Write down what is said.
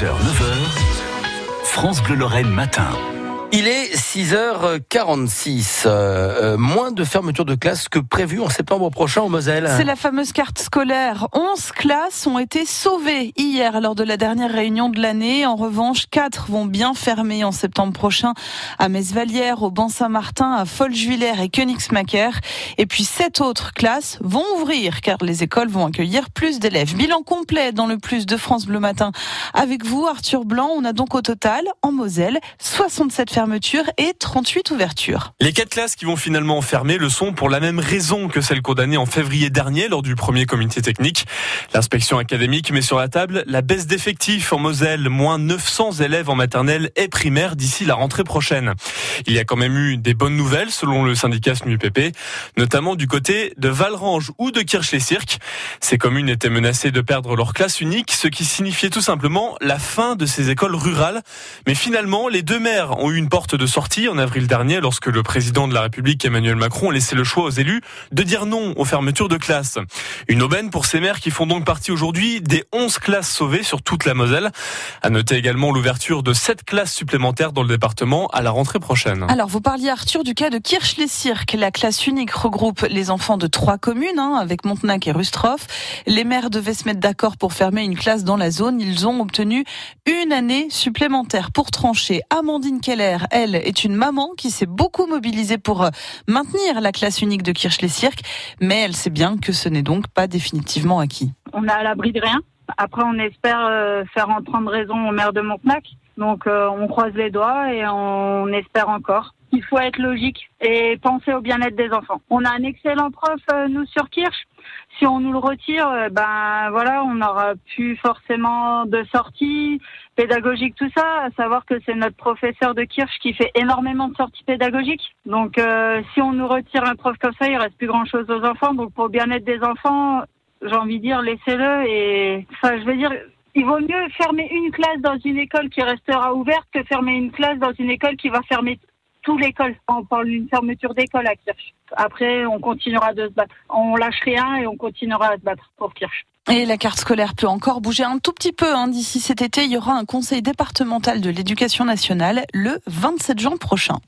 6h, 9h, France Bleu Lorraine matin. Il est 6h46. Euh, euh, moins de fermeture de classe que prévu en septembre prochain au Moselle. C'est la fameuse carte scolaire. 11 classes ont été sauvées hier lors de la dernière réunion de l'année. En revanche, 4 vont bien fermer en septembre prochain à Mesvalière, au Ban Saint-Martin, à Foljuillère et Königsmacker. Et puis 7 autres classes vont ouvrir car les écoles vont accueillir plus d'élèves. Bilan complet dans le plus de France Bleu Matin. Avec vous, Arthur Blanc, on a donc au total, en Moselle, 67 fermetures fermetures et 38 ouvertures. Les quatre classes qui vont finalement fermer le sont pour la même raison que celles condamnées en février dernier lors du premier comité technique. L'inspection académique met sur la table la baisse d'effectifs en Moselle, moins 900 élèves en maternelle et primaire d'ici la rentrée prochaine. Il y a quand même eu des bonnes nouvelles selon le syndicat SNUPP, notamment du côté de Valrange ou de Kirch-les-Cirques. Ces communes étaient menacées de perdre leur classe unique, ce qui signifiait tout simplement la fin de ces écoles rurales. Mais finalement, les deux maires ont eu une porte de sortie en avril dernier lorsque le président de la République Emmanuel Macron a laissé le choix aux élus de dire non aux fermetures de classes. Une aubaine pour ces maires qui font donc partie aujourd'hui des 11 classes sauvées sur toute la Moselle. À noter également l'ouverture de 7 classes supplémentaires dans le département à la rentrée prochaine. Alors vous parliez Arthur du cas de Kirch-les-Cirques. La classe unique regroupe les enfants de trois communes hein, avec Montenac et Rustroff. Les maires devaient se mettre d'accord pour fermer une classe dans la zone. Ils ont obtenu une année supplémentaire pour trancher. Amandine Keller elle, est une maman qui s'est beaucoup mobilisée pour euh, maintenir la classe unique de Kirch-les-Cirques, mais elle sait bien que ce n'est donc pas définitivement acquis. On est à l'abri de rien. Après, on espère euh, faire entendre raison au maire de Montnac. Donc, euh, on croise les doigts et on espère encore. Il faut être logique et penser au bien-être des enfants. On a un excellent prof, nous, sur Kirch. Si on nous le retire, ben voilà, on n'aura plus forcément de sortie pédagogique, tout ça. À savoir que c'est notre professeur de Kirch qui fait énormément de sorties pédagogiques. Donc, si on nous retire un prof comme ça, il reste plus grand-chose aux enfants. Donc, pour le bien-être des enfants, j'ai envie de dire, laissez-le. Et je veux dire, il vaut mieux fermer une classe dans une école qui restera ouverte que fermer une classe dans une école qui va fermer toute l'école. On parle d'une fermeture d'école à Kirch. Après, on continuera de se battre. On lâche rien et on continuera à se battre pour Kirch. Et la carte scolaire peut encore bouger un tout petit peu. Hein. D'ici cet été, il y aura un conseil départemental de l'éducation nationale le 27 juin prochain.